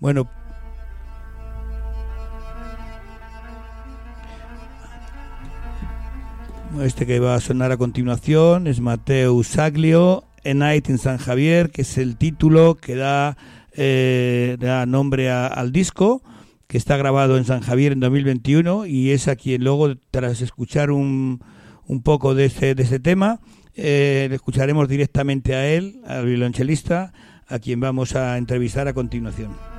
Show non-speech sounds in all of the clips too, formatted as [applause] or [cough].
Bueno, este que va a sonar a continuación es Mateo Saglio, A Night in San Javier, que es el título que da, eh, da nombre al disco, que está grabado en San Javier en 2021 y es a quien luego, tras escuchar un, un poco de este, de este tema, eh, le escucharemos directamente a él, al violonchelista, a quien vamos a entrevistar a continuación.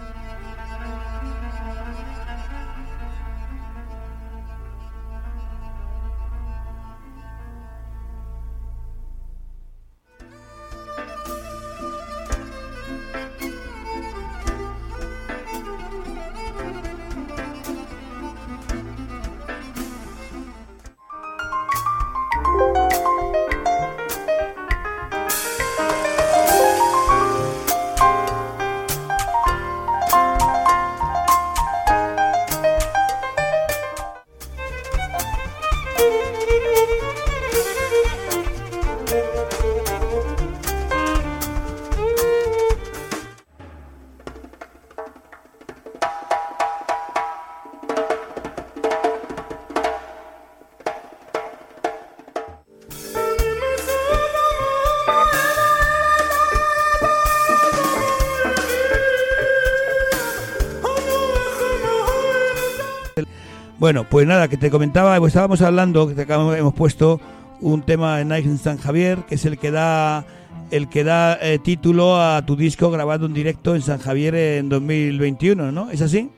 Bueno, pues nada, que te comentaba, pues estábamos hablando, que hemos puesto un tema en Night San Javier, que es el que da el que da eh, título a tu disco grabado en directo en San Javier en 2021, ¿no? ¿Es así?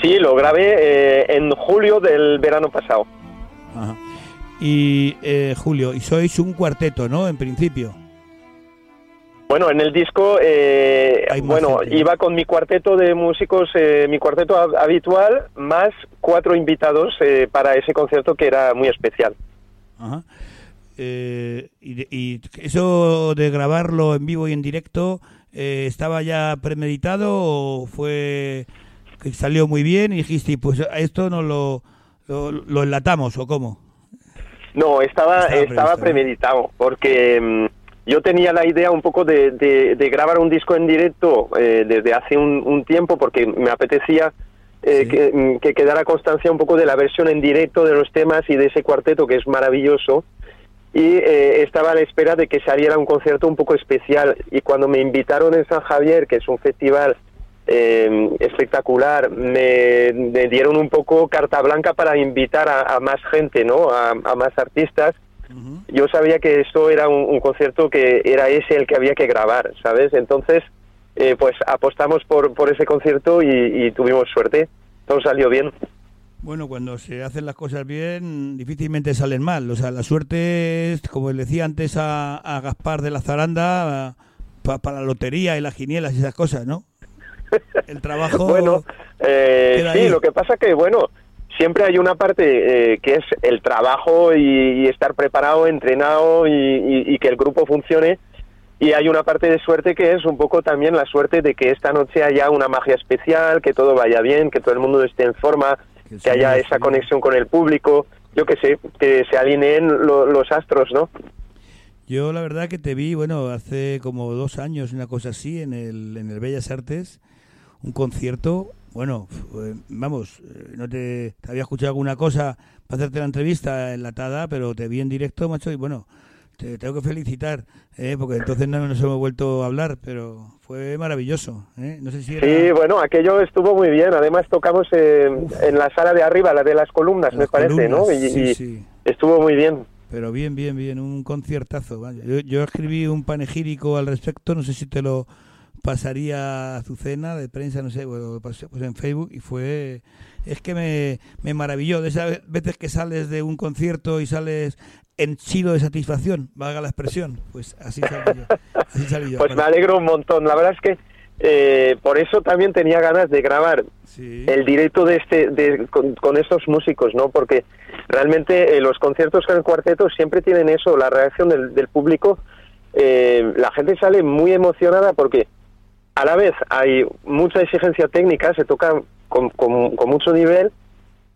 Sí, lo grabé eh, en julio del verano pasado. Ajá. Y eh, Julio, y sois un cuarteto, ¿no? En principio. Bueno, en el disco, eh, bueno, iba con mi cuarteto de músicos, eh, mi cuarteto habitual, más cuatro invitados eh, para ese concierto que era muy especial. Ajá. Y, y, eso de grabarlo en vivo y en directo, ¿estaba ya premeditado o fue que salió muy bien y dijiste, pues esto no lo, lo, enlatamos o cómo? No, estaba, estaba, premeditado, porque mm, yo tenía la idea un poco de, de, grabar un disco en directo eh, desde hace un, tiempo porque me apetecía eh, mm, que, quedara constancia un poco de la versión en directo de los temas y de ese cuarteto que es maravilloso. Y eh, estaba a la espera de que saliera un concierto un poco especial. Y cuando me invitaron en San Javier, que es un festival espectacular, me, dieron un poco carta blanca para invitar a, más gente, ¿no? a más artistas yo sabía que esto era un, concierto que era ese el que había que grabar, ¿sabes? Entonces, eh, pues apostamos por, por ese concierto y, tuvimos suerte. Todo salió bien. Bueno, cuando se hacen las cosas bien, difícilmente salen mal. O sea, la suerte es, como le decía antes a, Gaspar de la Zaranda, para la lotería y las quinielas y esas cosas, ¿no? [laughs] El trabajo. bueno, eh, sí, lo que pasa que, bueno, siempre hay una parte eh, que es el trabajo y, estar preparado, entrenado y, que el grupo funcione. Y hay una parte de suerte que es un poco también la suerte de que esta noche haya una magia especial, que todo vaya bien, que todo el mundo esté en forma, que, haya esa conexión con el público, yo que sé, que se alineen los astros, ¿no? Yo la verdad que te vi, bueno, hace como dos años, una cosa así, en el, en el Bellas Artes, un concierto bueno, vamos, eh, no te, había escuchado alguna cosa para hacerte la entrevista enlatada, pero te vi en directo, macho, y bueno, te tengo que felicitar, ¿eh? porque entonces no nos hemos vuelto a hablar, pero fue maravilloso. ¿eh? No sé si Sí, bueno, aquello estuvo muy bien. Además tocamos en la sala de arriba, la de las columnas, me parece, ¿no? Y, estuvo muy bien. Pero bien, bien, bien, un conciertazo. Yo, yo escribí un panegírico al respecto, no sé si te lo pasaría a cena de prensa, no sé, pues, pues en Facebook y fue... Es que me, me maravilló de esas veces que sales de un concierto y sales henchido de satisfacción, valga la expresión. Pues así salí yo. Pues me alegro un montón. La verdad es que eh, por eso también tenía ganas de grabar el directo de este de, con, estos músicos, ¿no? Porque realmente eh, los conciertos con el cuarteto siempre tienen eso, la reacción del, del público. Eh, la gente sale muy emocionada porque a la vez hay mucha exigencia técnica, se toca con, con, mucho nivel,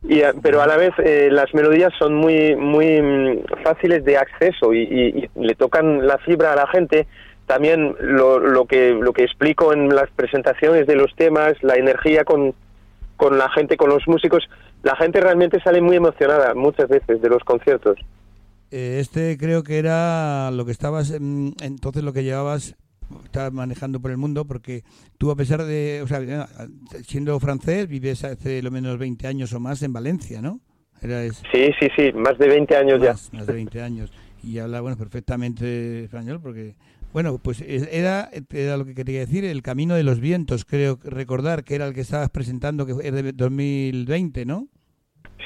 y, eh, pero a la vez eh, las melodías son muy, muy mm, fáciles de acceso y, le tocan la fibra a la gente también lo, lo, que, lo que explico en las presentaciones de los temas, la energía con, con la gente, con los músicos, la gente realmente sale muy emocionada muchas veces de los conciertos. Eh, este creo que era lo que estabas, entonces lo que llevabas, estabas manejando por el mundo, porque tú a pesar de, o sea, siendo francés, vives hace lo menos 20 años o más en Valencia, ¿no? Sí, sí, sí, más de 20 años ya. Más de 20 años. Y habla, bueno, perfectamente español, porque bueno, pues era, era lo que quería decir, el Camino de los Vientos, creo recordar que era el que estabas presentando, que es de 2020, ¿no?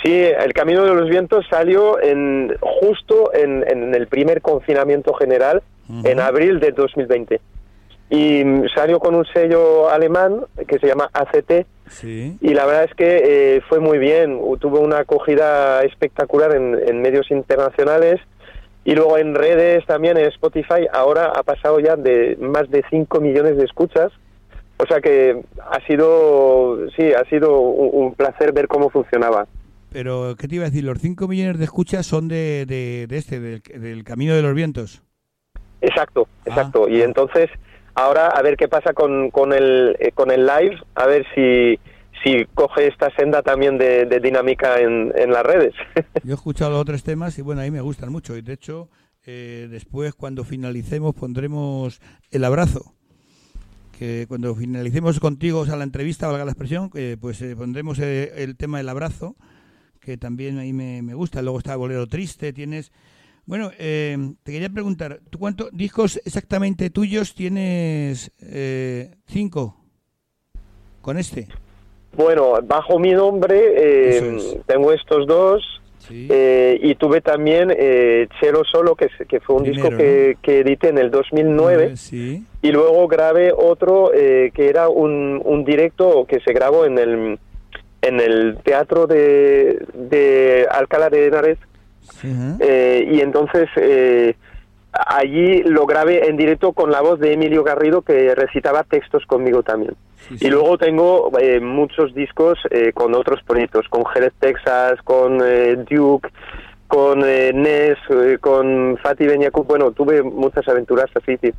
Sí, el Camino de los Vientos salió en, justo en, en el primer confinamiento general, en abril de 2020. Y salió con un sello alemán que se llama ACT. Sí. Y la verdad es que eh, fue muy bien, tuvo una acogida espectacular en, en medios internacionales y luego en redes también, en Spotify, ahora ha pasado ya de más de 5 millones de escuchas. O sea que ha sido, sí, ha sido un, placer ver cómo funcionaba. Pero, ¿qué te iba a decir? Los 5 millones de escuchas son de, de, este, del, Camino de los Vientos. Exacto, ah. exacto. y entonces, ahora a ver qué pasa con, con, el, eh, con el live, a ver si, si coge esta senda también de, dinámica en, en, las redes. [laughs] Yo he escuchado los otros temas y bueno, a mí me gustan mucho. Y de hecho, eh, después cuando finalicemos pondremos el abrazo. Que cuando finalicemos contigo o sea, la entrevista, valga la expresión, eh, pues eh, pondremos el tema del abrazo, que también ahí me, me gusta. Luego está Bolero Triste, tienes... Bueno, te quería preguntar, ¿tú cuántos discos exactamente tuyos tienes? ¿Cinco? ¿Con este? Bueno, bajo mi nombre eh, tengo estos dos eh, y tuve también eh, Chelo Solo, que, que fue un disco que, que, edité en el 2009 y luego grabé otro eh, que era un, un directo que se grabó en el, en el teatro de, de Alcalá de Henares y entonces allí lo grabé en directo con la voz de Emilio Garrido que recitaba textos conmigo también. Y luego tengo eh, muchos discos eh, con otros proyectos, con Jerez Texas, con eh, Duke, con Ness, con Fatih Benyakub. Bueno, tuve muchas aventuras así, sí.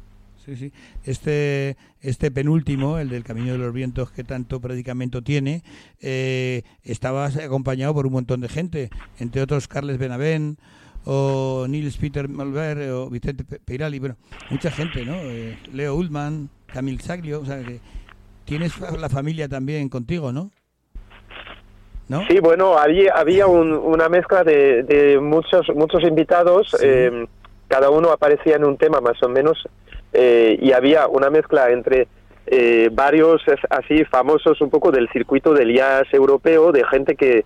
Sí, sí. Este, este penúltimo, el del Camino de los Vientos que tanto predicamento tiene, estaba acompañado por un montón de gente, entre otros Carles Benavent, o Nils Peter Malver o Vicente Peirali, bueno, mucha gente, ¿no? Leo Ullman, Camil Saglio, o sea, que tienes la familia también contigo, ¿no? ¿No? Sí, bueno, había, había una mezcla de, muchos muchos invitados, em, cada uno aparecía en un tema más o menos, eh, y había una mezcla entre eh, varios así famosos un poco del circuito del jazz europeo, de gente que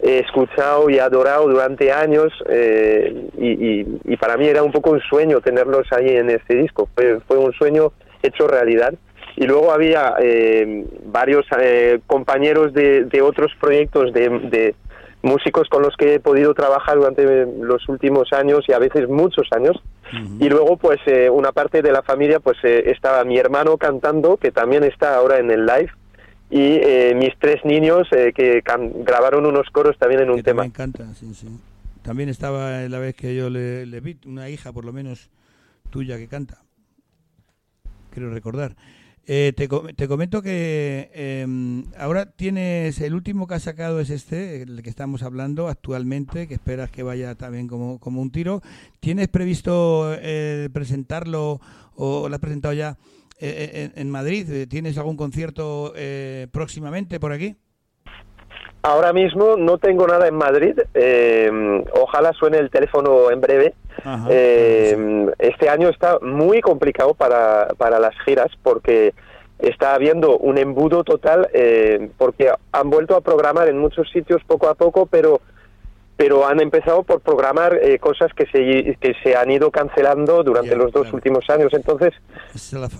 he escuchado y adorado durante años, eh, y, y, para mí era un poco un sueño tenerlos ahí en este disco, fue, fue un sueño hecho realidad y luego había eh, varios eh, compañeros de, de, otros proyectos de, músicos con los que he podido trabajar durante los últimos años y a veces muchos años. Y luego, pues, eh, una parte de la familia, pues, estaba mi hermano cantando, que también está ahora en el live, y mis tres niños que grabaron unos coros también en un tema. Me encanta, sí, sí. También estaba la vez que yo le, le vi, una hija por lo menos tuya que canta. Quiero recordar. Eh, te, te, comento que em, ahora tienes, el último que has sacado es este, el que estamos hablando actualmente, que esperas que vaya también como, como un tiro. ¿Tienes previsto eh, presentarlo o lo has presentado ya eh, en, Madrid? ¿Tienes algún concierto próximamente por aquí? Ahora mismo no tengo nada en Madrid. Em, ojalá suene el teléfono en breve. Em, este año está muy complicado para, para las giras porque está habiendo un embudo total eh, porque han vuelto a programar en muchos sitios poco a poco, pero pero han empezado por programar eh, cosas que se, que se han ido cancelando durante los dos últimos años. Entonces,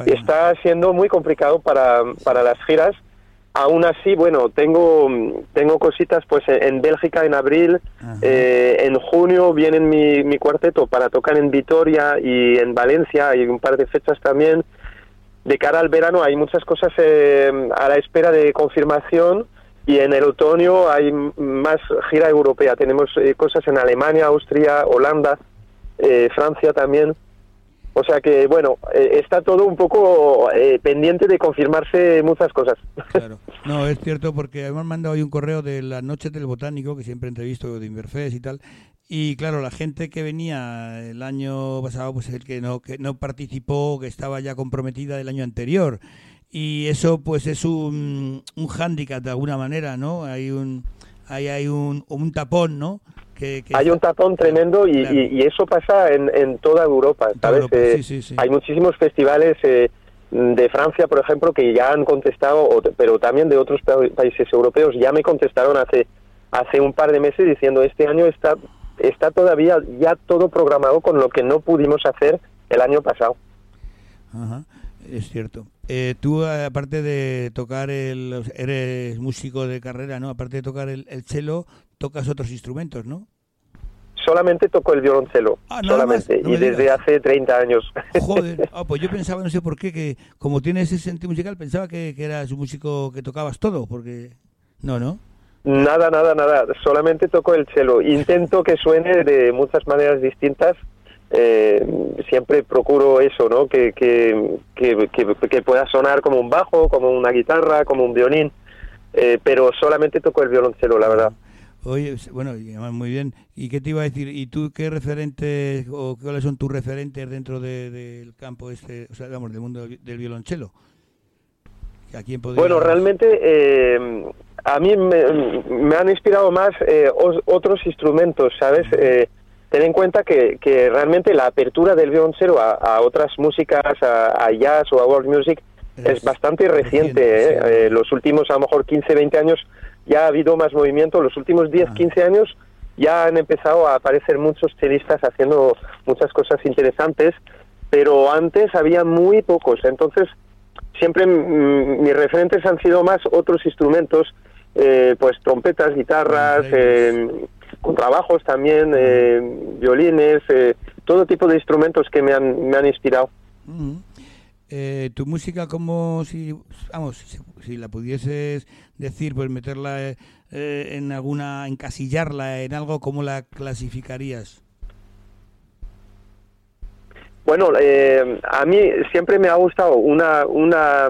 está siendo muy complicado para, para las giras Aún así, bueno, tengo, tengo cositas pues en Bélgica en abril, eh, en junio viene mi, mi cuarteto para tocar en Vitoria y en Valencia, hay un par de fechas también. De cara al verano hay muchas cosas eh, a la espera de confirmación y en el otoño hay más gira europea. Tenemos eh, cosas en Alemania, Austria, Holanda, Francia también. O sea que, bueno, eh, está todo un poco eh, pendiente de confirmarse muchas cosas. Claro, no, es cierto porque hemos mandado hoy un correo de las noches del botánico, que siempre entrevisto de Inverfest y tal, y claro, la gente que venía el año pasado, pues el que no, que no participó, que estaba ya comprometida del año anterior, y eso pues es un, un hándicap de alguna manera, ¿no? Hay un, hay, hay un, un tapón, ¿no? hay un tapón tremendo y, eso pasa en, en toda Europa, ¿sabes? Eh, hay muchísimos festivales eh, de Francia, por ejemplo, que ya han contestado, pero también de otros países europeos, ya me contestaron hace, hace un par de meses diciendo este año está, está todavía ya todo programado con lo que no pudimos hacer el año pasado. es cierto. Eh, tú, aparte de tocar el... Eres músico de carrera, ¿no? Aparte de tocar el, el cello, tocas otros instrumentos, ¿no? Solamente toco el violoncelo, ah, solamente, y desde hace 30 años. Joder, [laughs] ah, pues yo pensaba, no sé por qué, que como tienes ese sentido musical, pensaba que, que eras un músico que tocabas todo, porque... No, ¿no? Nada, nada, nada, solamente toco el cello. Intento que suene de muchas maneras distintas, eh, siempre procuro eso, ¿no? Que, que, que, pueda sonar como un bajo, como una guitarra, como un violín, eh, pero solamente toco el violoncelo, la verdad. Oye, bueno, muy bien. ¿Y qué te iba a decir? ¿Y tú qué referentes o cuáles son tus referentes dentro del campo este, o sea, digamos, del mundo del, violonchelo? ¿A quién Bueno, realmente eh, a mí me, han inspirado más eh, otros instrumentos, ¿sabes? Eh, ten en cuenta que, que, realmente la apertura del violonchelo a, otras músicas, a, jazz o a world music, es, bastante reciente. ¿eh? los últimos, a lo mejor, 15, 20 años ya ha habido más movimiento. Los últimos 10, 15 ah. años ya han empezado a aparecer muchos chelistas haciendo muchas cosas interesantes, pero antes había muy pocos. Entonces, siempre mis referentes han sido más otros instrumentos, eh, pues trompetas, guitarras, eh, contrabajos también, eh, violines, eh, todo tipo de instrumentos que me han, me han inspirado. Eh, tu música como si, vamos, si, la pudieses decir, pues meterla en alguna, encasillarla en algo, ¿cómo la clasificarías? Bueno, eh, a mí siempre me ha gustado una, una,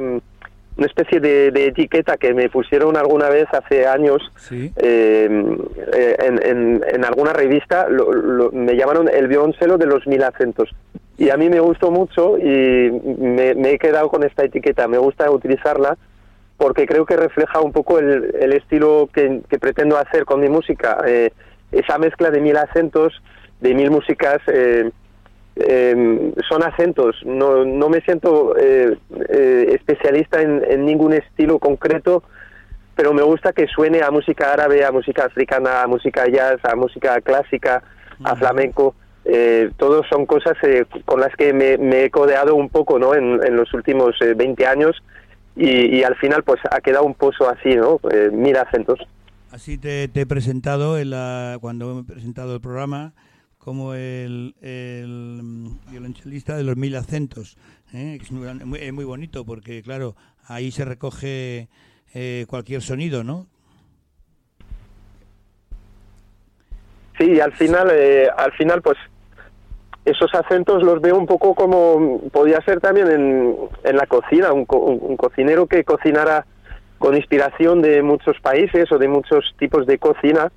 una especie de, etiqueta que me pusieron alguna vez hace años en, en, alguna revista, me llamaron el violoncelo de los mil acentos. Y a mí me gustó mucho y me, he quedado con esta etiqueta, me gusta utilizarla porque creo que refleja un poco el, el estilo que, pretendo hacer con mi música, eh, esa mezcla de mil acentos, de mil músicas, eh, em, son acentos, no, no me siento eh, especialista en, ningún estilo concreto, pero me gusta que suene a música árabe, a música africana, a música jazz, a música clásica, a flamenco eh, todos son cosas eh, con las que me, he codeado un poco ¿no? en, los últimos 20 eh, años y, al final pues ha quedado un pozo así, ¿no? Eh, mil acentos. Así te, he presentado en la, cuando he presentado el programa como el, el violonchelista de los mil acentos. Es muy, bonito porque, claro, ahí se recoge cualquier sonido, ¿no? Sí, al final, al final, pues esos acentos los veo un poco como podía ser también en, en la cocina, un, cocinero que cocinara con inspiración de muchos países o de muchos tipos de cocina,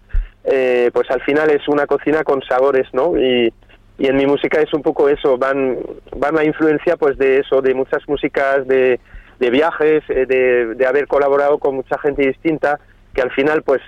eh, pues al final es una cocina con sabores, ¿no? Y, y en mi música es un poco eso, van, van la influencia pues de eso, de muchas músicas, de, de viajes, eh, de, de haber colaborado con mucha gente distinta, que al final pues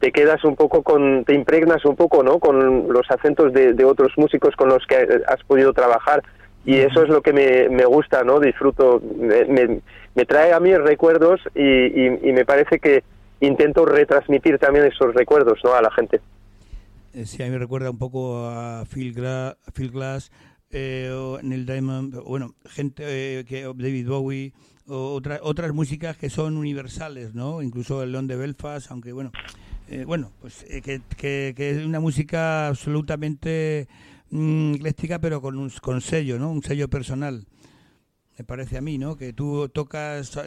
te quedas un poco con, te impregnas un poco, ¿no? Con los acentos de, otros músicos con los que has podido trabajar y eso es lo que me, me gusta, ¿no? Disfruto, me, me, trae a mí recuerdos y, y, me parece que intento retransmitir también esos recuerdos, ¿no? A la gente. Eh, sí, a mí me recuerda un poco a Phil, Phil Glass, eh, o Neil Diamond, bueno, gente eh, que David Bowie, o otras músicas que son universales, ¿no? Incluso el León de Belfast, aunque bueno, eh, bueno, pues eh, que, que, es una música absolutamente mm, pero con un con sello, ¿no? Un sello personal. Me parece a mí, ¿no? Que tú tocas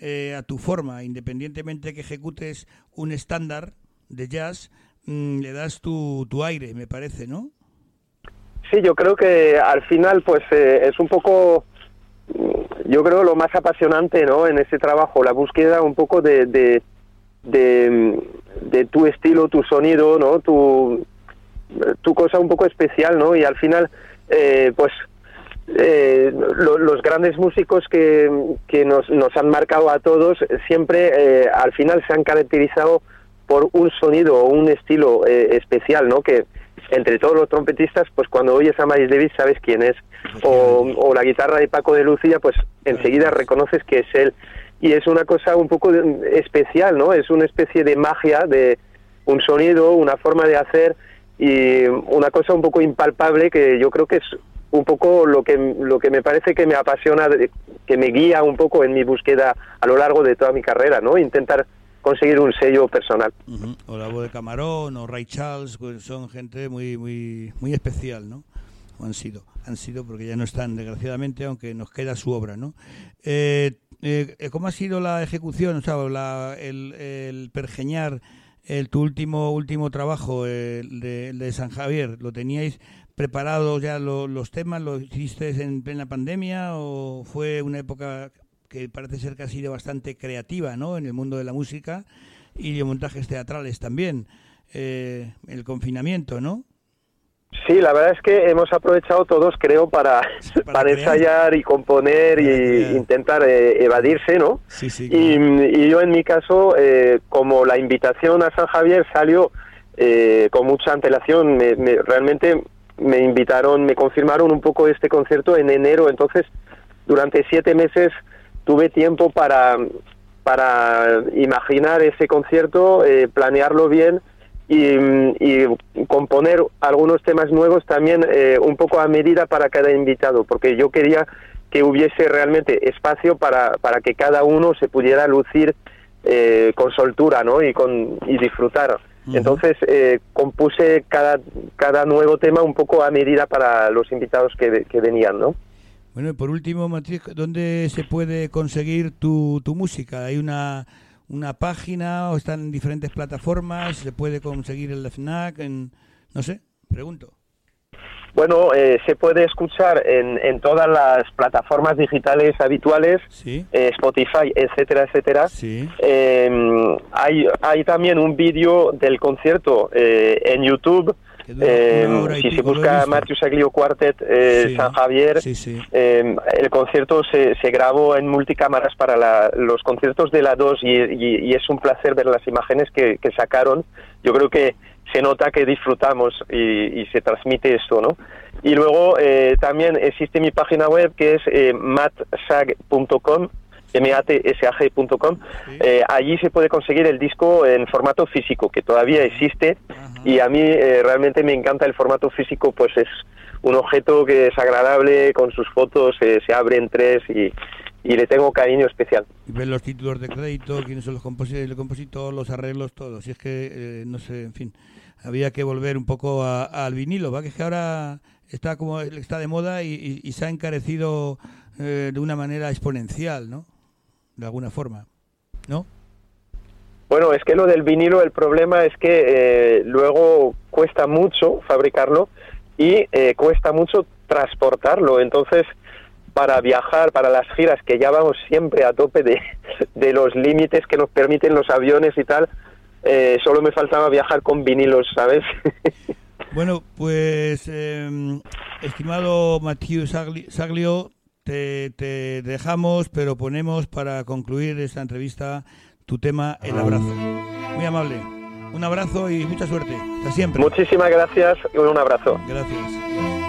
eh, a tu forma, independientemente que ejecutes un estándar de jazz, mm, le das tu, tu aire, me parece, ¿no? Sí, yo creo que al final pues eh, es un poco, yo creo lo más apasionante, ¿no? En ese trabajo, la búsqueda un poco de, de, de, tu estilo, tu sonido, ¿no? Tu, tu cosa un poco especial, ¿no? Y al final, eh, pues eh, los grandes músicos que, que nos, nos, han marcado a todos siempre eh, al final se han caracterizado por un sonido o un estilo eh, especial, ¿no? Que entre todos los trompetistas, pues cuando oyes a Miles Davis sabes quién es. O, la guitarra de Paco de Lucía, pues enseguida reconoces que es él. Y es una cosa un poco especial, ¿no? Es una especie de magia, de un sonido, una forma de hacer y una cosa un poco impalpable que yo creo que es un poco lo que lo que me parece que me apasiona que me guía un poco en mi búsqueda a lo largo de toda mi carrera no intentar conseguir un sello personal. O la voz de Camarón o Ray Charles pues son gente muy muy muy especial no o han sido han sido porque ya no están desgraciadamente aunque nos queda su obra no eh, eh, cómo ha sido la ejecución o sea la, el, el pergeñar el tu último último trabajo el de, el de San Javier lo teníais preparados ya los temas? ¿Lo hiciste en plena pandemia o fue una época que parece ser que ha sido bastante creativa ¿no? en el mundo de la música y de montajes teatrales también? Eh, el confinamiento, ¿no? Sí, la verdad es que hemos aprovechado todos, creo, para, para, ensayar y componer y intentar eh, evadirse, ¿no? Sí, sí, y, yo en mi caso, eh, como la invitación a San Javier salió con mucha antelación, me, realmente me invitaron, me confirmaron un poco este concierto en enero, entonces durante siete meses tuve tiempo para, para imaginar ese concierto, eh, planearlo bien y, componer algunos temas nuevos también eh, un poco a medida para cada invitado, porque yo quería que hubiese realmente espacio para, para que cada uno se pudiera lucir eh, con soltura ¿no? y, con, y disfrutar. Entonces eh, compuse cada, cada nuevo tema un poco a medida para los invitados que, que venían, ¿no? Bueno, y por último, Matriz, ¿dónde se puede conseguir tu, tu música? ¿Hay una, una página o están en diferentes plataformas? ¿Se puede conseguir el FNAC? En, no sé, pregunto. Bueno, eh, se puede escuchar en, en, todas las plataformas digitales habituales, sí. eh, Spotify, etcétera, etcétera. Sí. Eh, hay, hay también un vídeo del concierto eh, en YouTube. si se busca Matthew Saglio Quartet sí, San Javier, sí, el concierto se, se, grabó en multicámaras para la, los conciertos de la 2 y, y, y, es un placer ver las imágenes que, que sacaron. Yo creo que se nota que disfrutamos y, y se transmite esto, ¿no? Y luego eh, también existe mi página web que es eh, matsag.com, matsag.com. Eh, allí se puede conseguir el disco en formato físico, que todavía existe, y a mí eh, realmente me encanta el formato físico, pues es un objeto que es agradable, con sus fotos eh, se abre en tres y, y le tengo cariño especial. Y los títulos de crédito, quiénes son los compositores, el compositor, los arreglos, todo. Si es que, eh, no sé, en fin, había que volver un poco a, al vinilo, ¿va? Que ahora está como está de moda y se ha encarecido eh, de una manera exponencial, ¿no? De alguna forma, ¿no? Bueno, es que lo del vinilo, el problema es que eh, luego cuesta mucho fabricarlo y eh, cuesta mucho transportarlo. Entonces, para viajar, para las giras, que ya vamos siempre a tope de, de los límites que nos permiten los aviones y tal, eh, solo me faltaba viajar con vinilos, ¿sabes? [laughs] Bueno, pues, eh, estimado Matthew Saglio, te, te, dejamos, pero ponemos para concluir esta entrevista tu tema, el abrazo. Muy amable. Un abrazo y mucha suerte. Hasta siempre. Muchísimas gracias y un abrazo. Gracias.